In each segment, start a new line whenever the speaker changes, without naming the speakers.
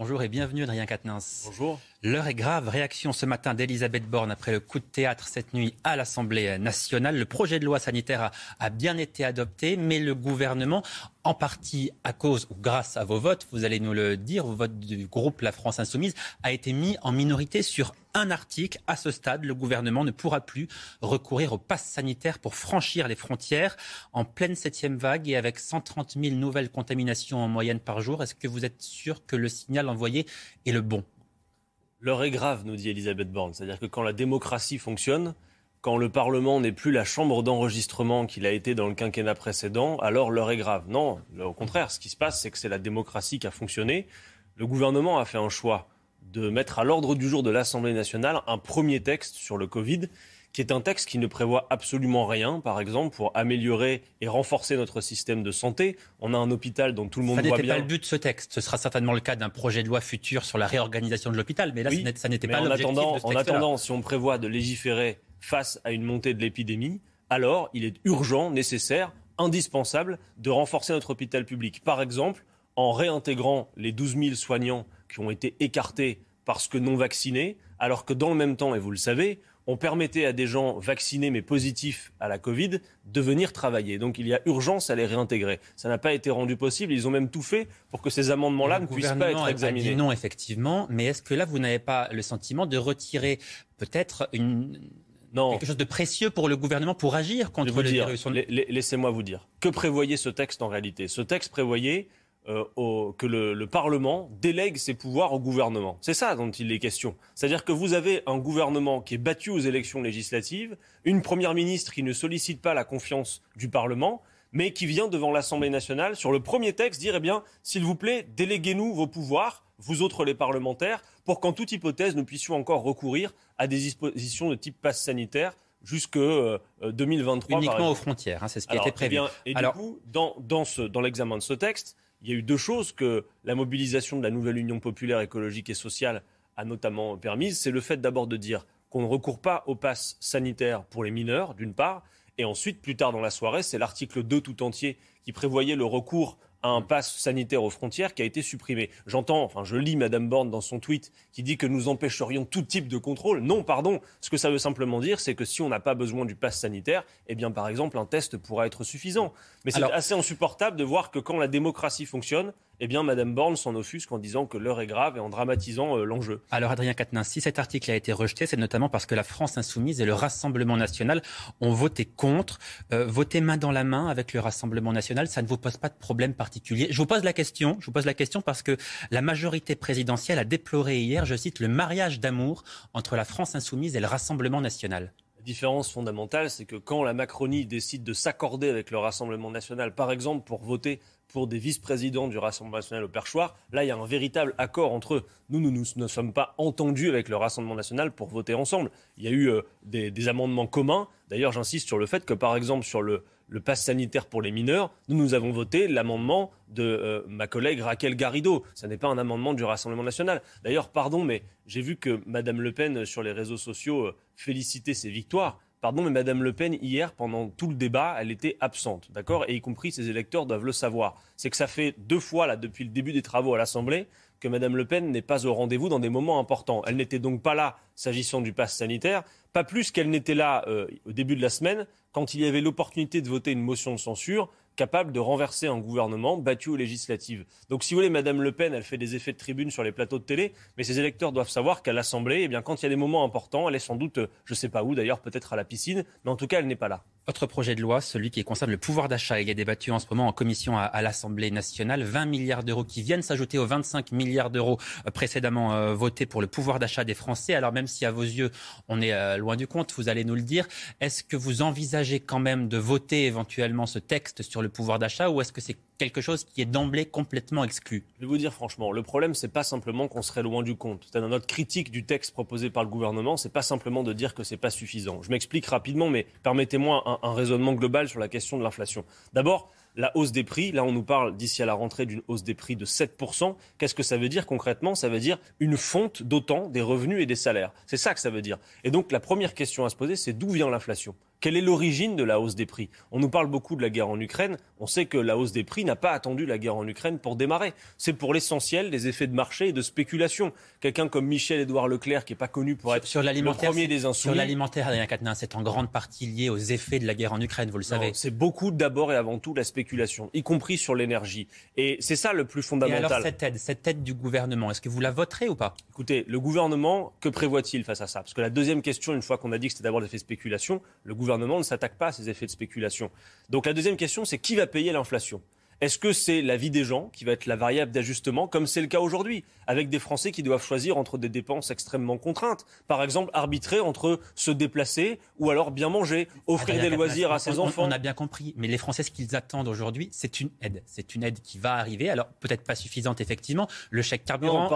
Bonjour et bienvenue Adrien Quatennens.
Bonjour.
L'heure est grave. Réaction ce matin d'Elisabeth Borne après le coup de théâtre cette nuit à l'Assemblée nationale. Le projet de loi sanitaire a, bien été adopté, mais le gouvernement, en partie à cause ou grâce à vos votes, vous allez nous le dire, au vote du groupe La France Insoumise, a été mis en minorité sur un article. À ce stade, le gouvernement ne pourra plus recourir au pass sanitaire pour franchir les frontières en pleine septième vague et avec 130 000 nouvelles contaminations en moyenne par jour. Est-ce que vous êtes sûr que le signal envoyé est le bon?
L'heure est grave, nous dit Elisabeth Borne. C'est-à-dire que quand la démocratie fonctionne, quand le Parlement n'est plus la chambre d'enregistrement qu'il a été dans le quinquennat précédent, alors l'heure est grave. Non, au contraire, ce qui se passe, c'est que c'est la démocratie qui a fonctionné. Le gouvernement a fait un choix de mettre à l'ordre du jour de l'Assemblée nationale un premier texte sur le Covid qui est un texte qui ne prévoit absolument rien, par exemple, pour améliorer et renforcer notre système de santé. On a un hôpital dont tout le monde voit bien.
Ça n'était pas le but de ce texte. Ce sera certainement le cas d'un projet de loi futur sur la réorganisation de l'hôpital, mais là, ça n'était pas l'objectif de ce
En attendant, si on prévoit de légiférer face à une montée de l'épidémie, alors il est urgent, nécessaire, indispensable de renforcer notre hôpital public. Par exemple, en réintégrant les 12 000 soignants qui ont été écartés parce que non vaccinés, alors que dans le même temps, et vous le savez, on permettait à des gens vaccinés mais positifs à la Covid de venir travailler. Donc il y a urgence à les réintégrer. Ça n'a pas été rendu possible. Ils ont même tout fait pour que ces amendements-là ne puissent pas être examinés.
non, effectivement. Mais est-ce que là, vous n'avez pas le sentiment de retirer peut-être une... quelque chose de précieux pour le gouvernement pour agir contre le virus
Laissez-moi vous dire. Que prévoyait ce texte en réalité? Ce texte prévoyait euh, que le, Parlement délègue ses pouvoirs au gouvernement. C'est ça dont il est question. C'est-à-dire que vous avez un gouvernement qui est battu aux élections législatives, une première ministre qui ne sollicite pas la confiance du Parlement, mais qui vient devant l'Assemblée nationale sur le premier texte dire eh bien, s'il vous plaît, déléguez-nous vos pouvoirs, vous autres les parlementaires, pour qu'en toute hypothèse, nous puissions encore recourir à des dispositions de type passe sanitaire jusque 2023.
Euh, Uniquement aux frontières, hein, c'est ce qui a été prévu.
et du coup, dans, dans l'examen de ce texte, il y a eu deux choses que la mobilisation de la nouvelle Union populaire écologique et sociale a notamment permises. C'est le fait d'abord de dire qu'on ne recourt pas au pass sanitaire pour les mineurs, d'une part, et ensuite, plus tard dans la soirée, c'est l'article 2 tout entier qui prévoyait le recours un pass sanitaire aux frontières qui a été supprimé. J'entends, enfin je lis Madame Borne dans son tweet qui dit que nous empêcherions tout type de contrôle. Non, pardon. Ce que ça veut simplement dire, c'est que si on n'a pas besoin du pass sanitaire, eh bien par exemple un test pourra être suffisant. Mais c'est assez insupportable de voir que quand la démocratie fonctionne, eh bien, Mme Borne s'en offusque en disant que l'heure est grave et en dramatisant euh, l'enjeu.
Alors, Adrien Quatennens, si cet article a été rejeté, c'est notamment parce que la France insoumise et le Rassemblement national ont voté contre. Euh, voter main dans la main avec le Rassemblement national, ça ne vous pose pas de problème particulier Je vous pose la question. Je vous pose la question parce que la majorité présidentielle a déploré hier, je cite, le mariage d'amour entre la France insoumise et le Rassemblement national.
La différence fondamentale, c'est que quand la Macronie décide de s'accorder avec le Rassemblement national, par exemple pour voter pour des vice-présidents du Rassemblement national au perchoir. Là, il y a un véritable accord entre eux. Nous, nous ne sommes pas entendus avec le Rassemblement national pour voter ensemble. Il y a eu euh, des, amendements communs. D'ailleurs, j'insiste sur le fait que, par exemple, sur le, le pass sanitaire pour les mineurs, nous, nous avons voté l'amendement de euh, ma collègue Raquel Garrido. Ce n'est pas un amendement du Rassemblement national. D'ailleurs, pardon, mais j'ai vu que Mme Le Pen, sur les réseaux sociaux, euh, félicitait ses victoires. Pardon, mais Madame Le Pen, hier, pendant tout le débat, elle était absente, d'accord? Et y compris ses électeurs doivent le savoir. C'est que ça fait deux fois, là, depuis le début des travaux à l'Assemblée, que Mme Le Pen n'est pas au rendez-vous dans des moments importants. Elle n'était donc pas là s'agissant du pass sanitaire, pas plus qu'elle n'était là euh, au début de la semaine, quand il y avait l'opportunité de voter une motion de censure capable de renverser un gouvernement battu aux législatives. Donc si vous voulez, Madame Le Pen, elle fait des effets de tribune sur les plateaux de télé, mais ses électeurs doivent savoir qu'à l'Assemblée, eh bien, quand il y a des moments importants, elle est sans doute, je ne sais pas où d'ailleurs, peut-être à la piscine, mais en tout cas, elle n'est pas là.
Autre projet de loi, celui qui concerne le pouvoir d'achat. Il est débattu en ce moment en commission à, l'Assemblée nationale. 20 milliards d'euros qui viennent s'ajouter aux 25 milliards d'euros euh, précédemment euh, votés pour le pouvoir d'achat des Français. Alors même si à vos yeux, on est euh, loin du compte, vous allez nous le dire, est-ce que vous envisagez quand même de voter éventuellement ce texte sur le pouvoir d'achat ou est-ce que c'est quelque chose qui est d'emblée complètement exclu
Je vais vous dire franchement, le problème, c'est pas simplement qu'on serait loin du compte. C'est notre critique du texte proposé par le gouvernement, c'est pas simplement de dire que c'est pas suffisant. Je m'explique rapidement, mais permettez-moi un, un raisonnement global sur la question de l'inflation. D'abord, la hausse des prix. Là, on nous parle d'ici à la rentrée d'une hausse des prix de 7%. Qu'est-ce que ça veut dire concrètement? Ça veut dire une fonte d'autant des revenus et des salaires. C'est ça que ça veut dire. Et donc, la première question à se poser, c'est d'où vient l'inflation? Quelle est l'origine de la hausse des prix? On nous parle beaucoup de la guerre en Ukraine. On sait que la hausse des prix n'a pas attendu la guerre en Ukraine pour démarrer. C'est pour l'essentiel des effets de marché et de spéculation. Quelqu'un comme Michel-Édouard Leclerc, qui n'est pas connu pour être sur le premier des insoumis.
Sur l'alimentaire, Adrien Quatennens, c'est en grande partie lié aux effets de la guerre en Ukraine, vous le savez.
C'est beaucoup d'abord et avant tout la spéculation, y compris sur l'énergie. Et c'est ça le plus fondamental. Et
alors cette aide, cette aide du gouvernement, est-ce que vous la voterez ou pas?
Écoutez, le gouvernement, que prévoit-il face à ça? Parce que la deuxième question, une fois qu'on a dit que c'était d'abord l'effet spéculation, le gouvernement ne s'attaque pas ces effets de spéculation. Donc la deuxième question, c'est qui va payer l'inflation? Est-ce que c'est la vie des gens qui va être la variable d'ajustement, comme c'est le cas aujourd'hui, avec des Français qui doivent choisir entre des dépenses extrêmement contraintes Par exemple, arbitrer entre se déplacer ou alors bien manger, offrir des loisirs à ses enfants.
On a bien compris, mais les Français, ce qu'ils attendent aujourd'hui, c'est une aide. C'est une aide qui va arriver. Alors peut-être pas suffisante, effectivement. Le chèque carburant,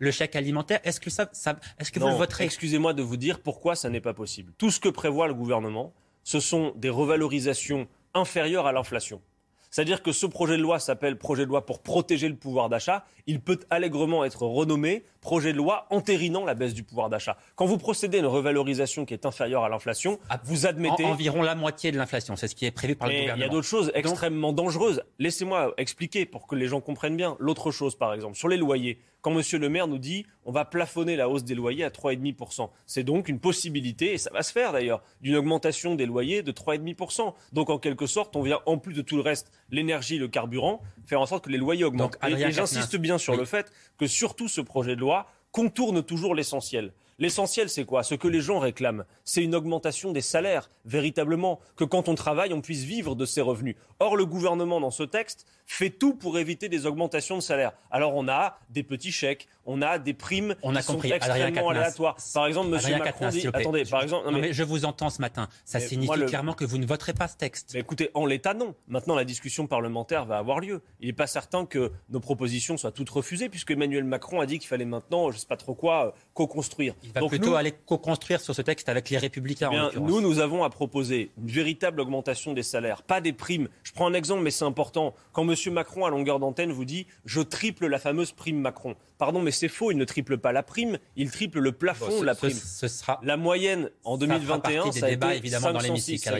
le, chèque, alimentaire. Est-ce que ça, est-ce que vous le voterez?
Excusez-moi de vous dire pourquoi ça n'est pas possible. Tout ce que prévoit le gouvernement, ce sont des revalorisations inférieures à l'inflation. C'est-à-dire que ce projet de loi s'appelle projet de loi pour protéger le pouvoir d'achat. Il peut allègrement être renommé projet de loi entérinant la baisse du pouvoir d'achat. Quand vous procédez à une revalorisation qui est inférieure à l'inflation, ah, vous admettez...
environ la moitié de l'inflation, c'est ce qui est prévu par le gouvernement.
Il y a d'autres choses extrêmement dangereuses. Laissez-moi expliquer pour que les gens comprennent bien. L'autre chose, par exemple, sur les loyers quand M. le maire nous dit on va plafonner la hausse des loyers à 3,5%. C'est donc une possibilité, et ça va se faire d'ailleurs, d'une augmentation des loyers de 3,5%. Donc en quelque sorte, on vient, en plus de tout le reste, l'énergie, le carburant, faire en sorte que les loyers augmentent. et, j'insiste bien sur le fait que surtout ce projet de loi contourne toujours l'essentiel. L'essentiel, c'est quoi? Ce que les gens réclament, c'est une augmentation des salaires, véritablement, que quand on travaille, on puisse vivre de ses revenus. Or, le gouvernement, dans ce texte, fait tout pour éviter des augmentations de salaire. Alors, on a des petits chèques, on a des primes
on a
qui
compris.
sont extrêmement aléatoires. Par exemple, M. Macron dit...
Attendez, par exemple... Non, mais... je vous entends ce matin. Ça signifie clairement que vous ne voterez pas ce texte.
Mais écoutez, en l'état, non. Maintenant, la discussion parlementaire va avoir lieu. Il n'est pas certain que nos propositions soient toutes refusées, puisque Emmanuel Macron a dit qu'il fallait maintenant, je ne sais pas trop quoi, euh, co-construire.
Il va plutôt aller co-construire sur ce texte avec les Républicains.
Eh nous, nous avons à proposer une véritable augmentation des salaires, pas des primes. Je prends un exemple, mais c'est important. Quand M. Macron, à longueur d'antenne, vous dit je triple la fameuse prime Macron. Pardon, mais c'est faux. Il ne triple pas la prime, il triple le plafond de la prime.
Ce, sera
la moyenne en 2021, ça a été évidemment dans l'hémicycle.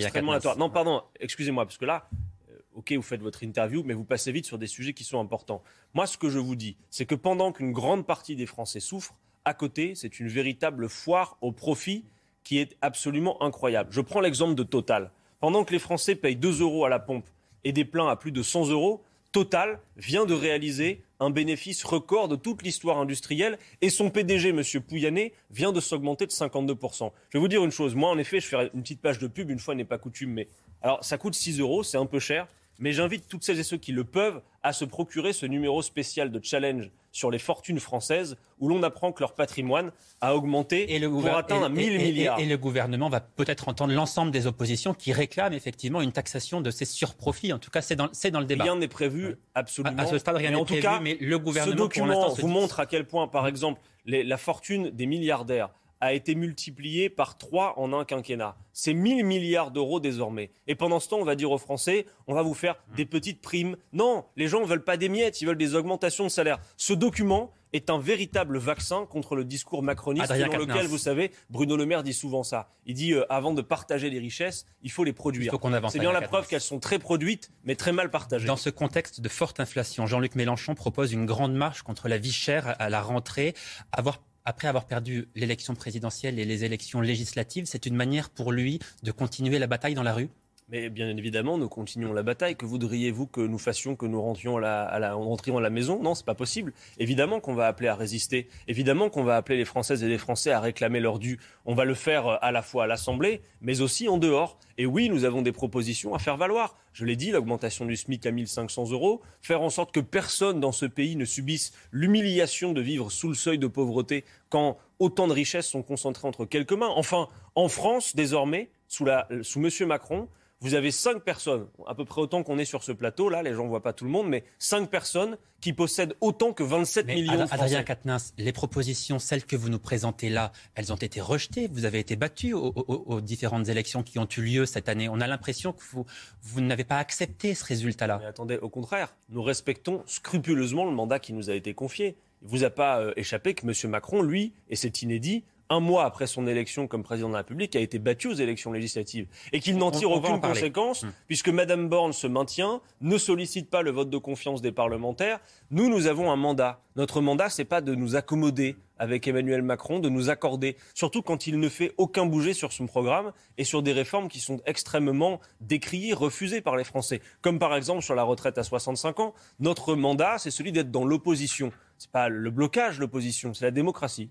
Non, pardon, excusez-moi, parce que là, euh, ok, vous faites votre interview, mais vous passez vite sur des sujets qui sont importants. Moi, ce que je vous dis, c'est que pendant qu'une grande partie des Français souffrent, à côté, c'est une véritable foire au profit qui est absolument incroyable. Je prends l'exemple de Total. Pendant que les Français payent 2 euros à la pompe et des pleins à plus de 100 euros, Total vient de réaliser un bénéfice record de toute l'histoire industrielle et son PDG, M. Pouyanné, vient de s'augmenter de 52%. Je vais vous dire une chose. Moi, en effet, je ferai une petite page de pub, une fois n'est pas coutume, mais alors ça coûte 6 euros, c'est un peu cher, mais j'invite toutes celles et ceux qui le peuvent à se procurer ce numéro spécial de challenge sur les fortunes françaises où l'on apprend que leur patrimoine a augmenté et le pour atteindre 1000 milliards.
Et, le gouvernement va peut-être entendre l'ensemble des oppositions qui réclament effectivement une taxation de ces surprofits. En tout cas, c'est dans, dans, le débat.
Rien n'est prévu, absolument.
À, ce stade, rien n'est prévu, cas, mais le gouvernement, ce
document vous montre à quel point, par exemple, la fortune des milliardaires a été multiplié par 3 en un quinquennat. C'est 1000 milliards d'euros désormais. Et pendant ce temps, on va dire aux Français, on va vous faire des petites primes. Non, les gens ne veulent pas des miettes, ils veulent des augmentations de salaire. Ce document est un véritable vaccin contre le discours macroniste selon lequel, vous savez, Bruno Le Maire dit souvent ça. Il dit, euh, avant de partager les richesses, il faut les produire. C'est bien la preuve qu'elles sont très produites, mais très mal partagées.
Dans ce contexte de forte inflation, Jean-Luc Mélenchon propose une grande marche contre la vie chère à la rentrée. Avoir après avoir perdu l'élection présidentielle et les élections législatives, c'est une manière pour lui de continuer la bataille dans la rue?
Mais bien évidemment, nous continuons la bataille. Que voudriez-vous que nous fassions, que nous rentrions à la, maison? Non, c'est pas possible. Évidemment qu'on va appeler à résister. Évidemment qu'on va appeler les Françaises et les Français à réclamer leur dû. On va le faire euh, à la fois à l'Assemblée, mais aussi en dehors. Et oui, nous avons des propositions à faire valoir. Je l'ai dit, l'augmentation du SMIC à 1500 euros, faire en sorte que personne dans ce pays ne subisse l'humiliation de vivre sous le seuil de pauvreté quand autant de richesses sont concentrées entre quelques mains. Enfin, en France, désormais, sous, la, sous M. Macron, vous avez cinq personnes, à peu près autant qu'on est sur ce plateau, là, les gens ne voient pas tout le monde, mais cinq personnes qui possèdent autant que 27 millions de Français.
Adrien Quatennens, les propositions, celles que vous nous présentez là, elles ont été rejetées, vous avez été battu aux, différentes élections qui ont eu lieu cette année. On a l'impression que vous, vous n'avez pas accepté ce résultat-là.
Mais attendez, au contraire, nous respectons scrupuleusement le mandat qui nous a été confié. Il ne vous a pas euh, échappé que M. Macron, lui, et c'est inédit, un mois après son élection comme président de la République, a été battu aux élections législatives et qu'il n'en tire aucune conséquence hum. puisque Mme Borne se maintient, ne sollicite pas le vote de confiance des parlementaires. Nous, nous avons un mandat. Notre mandat, c'est pas de nous accommoder avec Emmanuel Macron, de nous accorder, surtout quand il ne fait aucun bouger sur son programme et sur des réformes qui sont extrêmement décriées, refusées par les Français. Comme par exemple sur la retraite à 65 ans. Notre mandat, c'est celui d'être dans l'opposition. C'est pas le blocage, l'opposition, c'est la démocratie.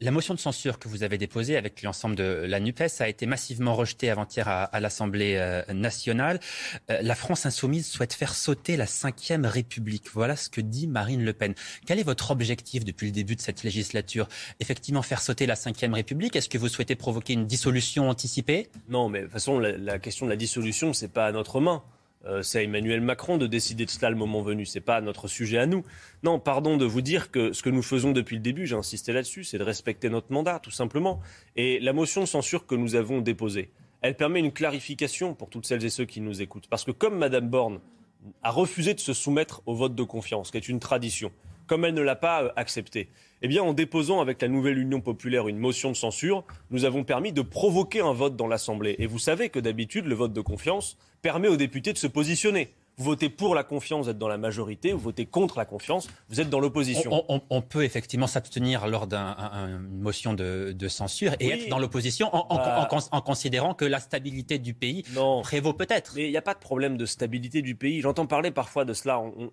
La motion de censure que vous avez déposée avec l'ensemble de la NUPES a été massivement rejetée avant-hier à, l'Assemblée euh, nationale. Euh, la France insoumise souhaite faire sauter la Ve République. Voilà ce que dit Marine Le Pen. Quel est votre objectif depuis le début de cette législature? Effectivement, faire sauter la Ve République Est-ce que vous souhaitez provoquer une dissolution anticipée?
Non, mais de toute façon, la, la question de la dissolution, c'est pas à notre main. Euh, c'est à Emmanuel Macron de décider de cela le moment venu. C'est pas notre sujet à nous. Non, pardon de vous dire que ce que nous faisons depuis le début, j'ai insisté là-dessus, c'est de respecter notre mandat, tout simplement. Et la motion de censure que nous avons déposée, elle permet une clarification pour toutes celles et ceux qui nous écoutent. Parce que comme Madame Borne a refusé de se soumettre au vote de confiance, qui est une tradition, comme elle ne l'a pas euh, accepté, eh bien, en déposant avec la nouvelle Union populaire une motion de censure, nous avons permis de provoquer un vote dans l'Assemblée. Et vous savez que d'habitude, le vote de confiance permet aux députés de se positionner. Vous votez pour la confiance, vous êtes dans la majorité. Vous votez contre la confiance, vous êtes dans l'opposition.
On, peut effectivement s'abstenir lors d'une motion de, censure et être dans l'opposition bah. en, considérant que la stabilité du pays prévaut peut-être.
Mais il n'y a pas de problème de stabilité du pays. J'entends parler parfois de cela on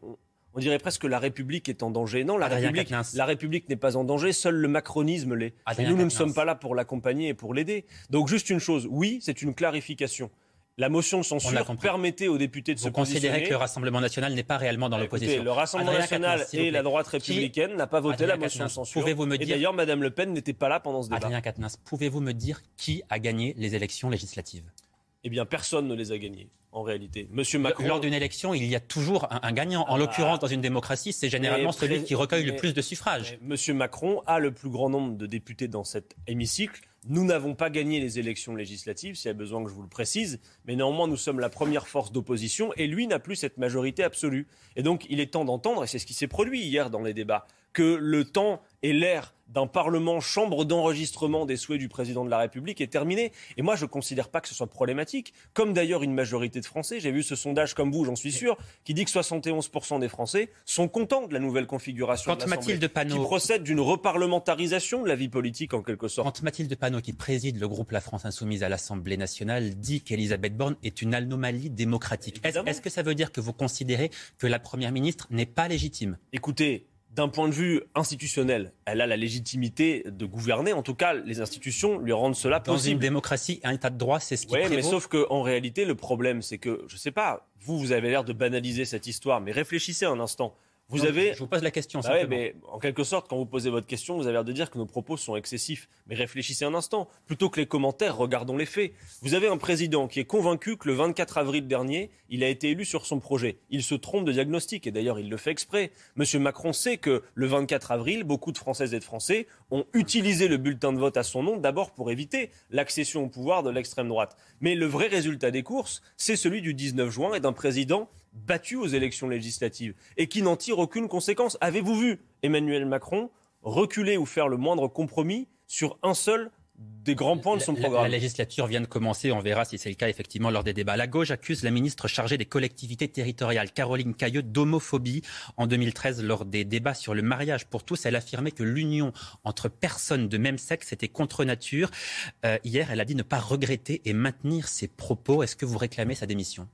dirait presque que la République est en danger. Non, la République, la République n'est pas en danger, seul le macronisme l'est. Nous, nous ne sommes pas là pour l'accompagner et pour l'aider. Donc juste une chose, oui, c'est une clarification. La motion de censure permettait aux députés de se
positionner. Vous considérez que le Rassemblement national n'est pas réellement dans l'opposition
Le Rassemblement national et la droite républicaine n'ont pas voté la motion de censure. Pouvez-vous me dire... Et d'ailleurs, Mme Le Pen n'était pas là pendant ce débat.
Adrien Quatennens, pouvez-vous me dire qui a gagné les élections législatives?
Eh bien, personne ne les a gagnées en réalité. Monsieur Macron.
Lors d'une élection, il y a toujours un, gagnant. En ah. l'occurrence, dans une démocratie, c'est généralement celui qui recueille le plus de suffrages.
Monsieur Macron a le plus grand nombre de députés dans cet hémicycle. Nous n'avons pas gagné les élections législatives, s'il y a besoin que je vous le précise, mais néanmoins nous sommes la première force d'opposition et lui n'a plus cette majorité absolue. Et donc il est temps d'entendre, et c'est ce qui s'est produit hier dans les débats, que le temps et l'ère d'un Parlement, chambre d'enregistrement des souhaits du président de la République est terminé. Et moi, je ne considère pas que ce soit problématique, comme d'ailleurs une majorité de Français. J'ai vu ce sondage, comme vous, j'en suis sûr, qui dit que 71% des Français sont contents de la nouvelle configuration
Quand de Mathilde Panot...
qui procède d'une reparlementarisation de la vie politique, en quelque sorte.
Quand Mathilde Panot, qui préside le groupe La France Insoumise à l'Assemblée nationale, dit qu'Elisabeth Borne est une anomalie démocratique, est-ce que ça veut dire que vous considérez que la Première ministre n'est pas légitime?
Écoutez, d'un point de vue institutionnel, elle a la légitimité de gouverner. En tout cas, les institutions lui rendent cela possible.
Dans une démocratie, un état de droit, c'est ce qui Oui,
mais sauf qu'en réalité, le problème, c'est que, je ne sais pas, vous, vous avez l'air de banaliser cette histoire, mais réfléchissez un instant. Vous avez...
Je vous pose la question.
Bah mais en quelque sorte, quand vous posez votre question, vous avez l'air de dire que nos propos sont excessifs. Mais réfléchissez un instant. Plutôt que les commentaires, regardons les faits. Vous avez un président qui est convaincu que le 24 avril dernier, il a été élu sur son projet. Il se trompe de diagnostic et d'ailleurs, il le fait exprès. Monsieur Macron sait que le 24 avril, beaucoup de Françaises et de Français ont utilisé le bulletin de vote à son nom d'abord pour éviter l'accession au pouvoir de l'extrême droite. Mais le vrai résultat des courses, c'est celui du 19 juin et d'un président battu aux élections législatives et qui n'en tire aucune conséquence. Avez-vous vu Emmanuel Macron reculer ou faire le moindre compromis sur un seul des grands points de son programme.
La, législature vient de commencer, on verra si c'est le cas effectivement lors des débats. La gauche accuse la ministre chargée des collectivités territoriales, Caroline Cailleux, d'homophobie. En 2013, lors des débats sur le mariage pour tous, elle affirmait que l'union entre personnes de même sexe était contre nature. Euh, hier, elle a dit ne pas regretter et maintenir ses propos. Est-ce que vous réclamez sa démission?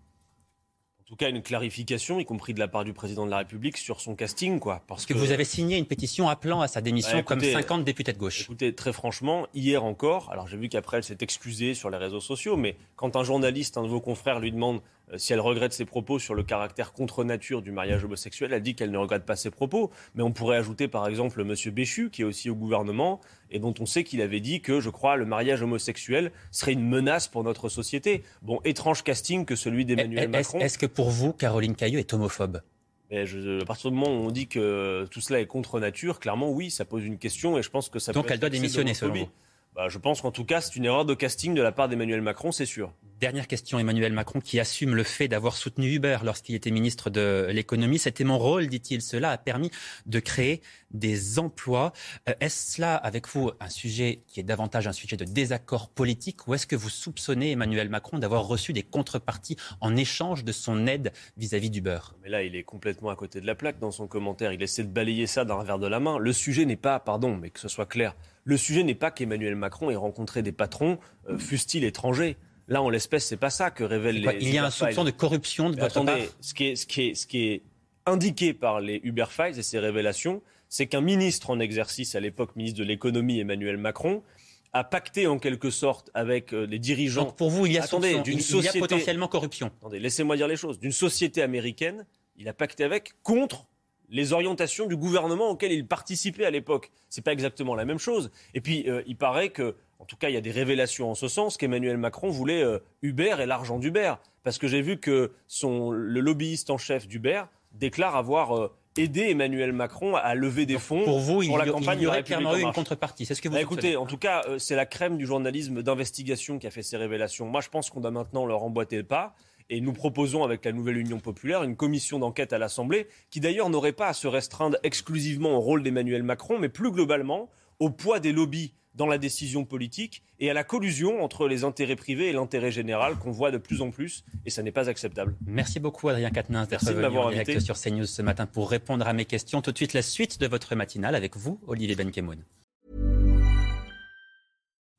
Tout cas une clarification, y compris de la part du président de la République, sur son casting. Quoi,
parce que, vous avez signé une pétition appelant à sa démission comme 50 députés de gauche.
Écoutez, très franchement, hier encore, alors j'ai vu qu'après elle s'est excusée sur les réseaux sociaux, mais quand un journaliste, un de vos confrères, lui demande euh, si elle regrette ses propos sur le caractère contre nature du mariage homosexuel, elle dit qu'elle ne regrette pas ses propos. Mais on pourrait ajouter par exemple M. Béchu, qui est aussi au gouvernement, et dont on sait qu'il avait dit que, je crois, le mariage homosexuel serait une menace pour notre société. Bon, étrange casting que celui d'Emmanuel Macron.
Est-ce que pour vous, Caroline Caillot est homophobe?
Mais je, à partir du moment où on dit que tout cela est contre nature, clairement oui, ça pose une question et je pense que ça
Donc elle doit démissionner selon vous
bah, Je pense qu'en tout cas c'est une erreur de casting de la part d'Emmanuel Macron, c'est sûr.
Dernière question, Emmanuel Macron, qui assume le fait d'avoir soutenu Uber lorsqu'il était ministre de l'économie. C'était mon rôle, dit-il. Cela a permis de créer des emplois. Euh, est-ce cela, avec vous, un sujet qui est davantage un sujet de désaccord politique ou est-ce que vous soupçonnez Emmanuel Macron d'avoir reçu des contreparties en échange de son aide vis-à-vis d'Uber?
Mais là, il est complètement à côté de la plaque dans son commentaire. Il essaie de balayer ça d'un revers de la main. Le sujet n'est pas, pardon, mais que ce soit clair, le sujet n'est pas qu'Emmanuel Macron ait rencontré des patrons, euh, fussent-ils étrangers. Là, en l'espèce, c'est pas ça que révèlent les.
Il y a un soupçon de corruption de votre
attendez, Ce qui, est, ce, qui est, ce qui est indiqué par les Uber Files et ces révélations, c'est qu'un ministre en exercice, à l'époque ministre de l'économie, Emmanuel Macron, a pacté en quelque sorte avec euh, les dirigeants.
Donc pour vous, il y a, attendez, d'une société... il y a potentiellement corruption.
Attendez, laissez-moi dire les choses. D'une société américaine, il a pacté avec contre les orientations du gouvernement auquel il participait à l'époque. C'est pas exactement la même chose. Et puis, euh, il paraît que en tout cas, il y a des révélations en ce sens qu'Emmanuel Macron voulait euh, Uber et l'argent d'Uber. Parce que j'ai vu que son, le lobbyiste en chef d'Uber déclare avoir euh, aidé Emmanuel Macron à lever des fonds
pour, vous, pour la campagne. Il y aurait clairement eu une contrepartie. C'est ce que vous
bah, Écoutez, en tout cas, euh, c'est la crème du journalisme d'investigation qui a fait ces révélations. Moi, je pense qu'on doit maintenant leur emboîter le pas. Et nous proposons, avec la nouvelle Union populaire, une commission d'enquête à l'Assemblée, qui d'ailleurs n'aurait pas à se restreindre exclusivement au rôle d'Emmanuel Macron, mais plus globalement au poids des lobbies dans la décision politique et à la collusion entre les intérêts privés et l'intérêt général qu'on voit de plus en plus et ça n'est pas acceptable.
Merci beaucoup Adrien Quatennens d'être venu en direct sur CNews ce matin pour répondre à mes questions. Tout de suite la suite de votre matinale avec vous, Olivier Benkemoun.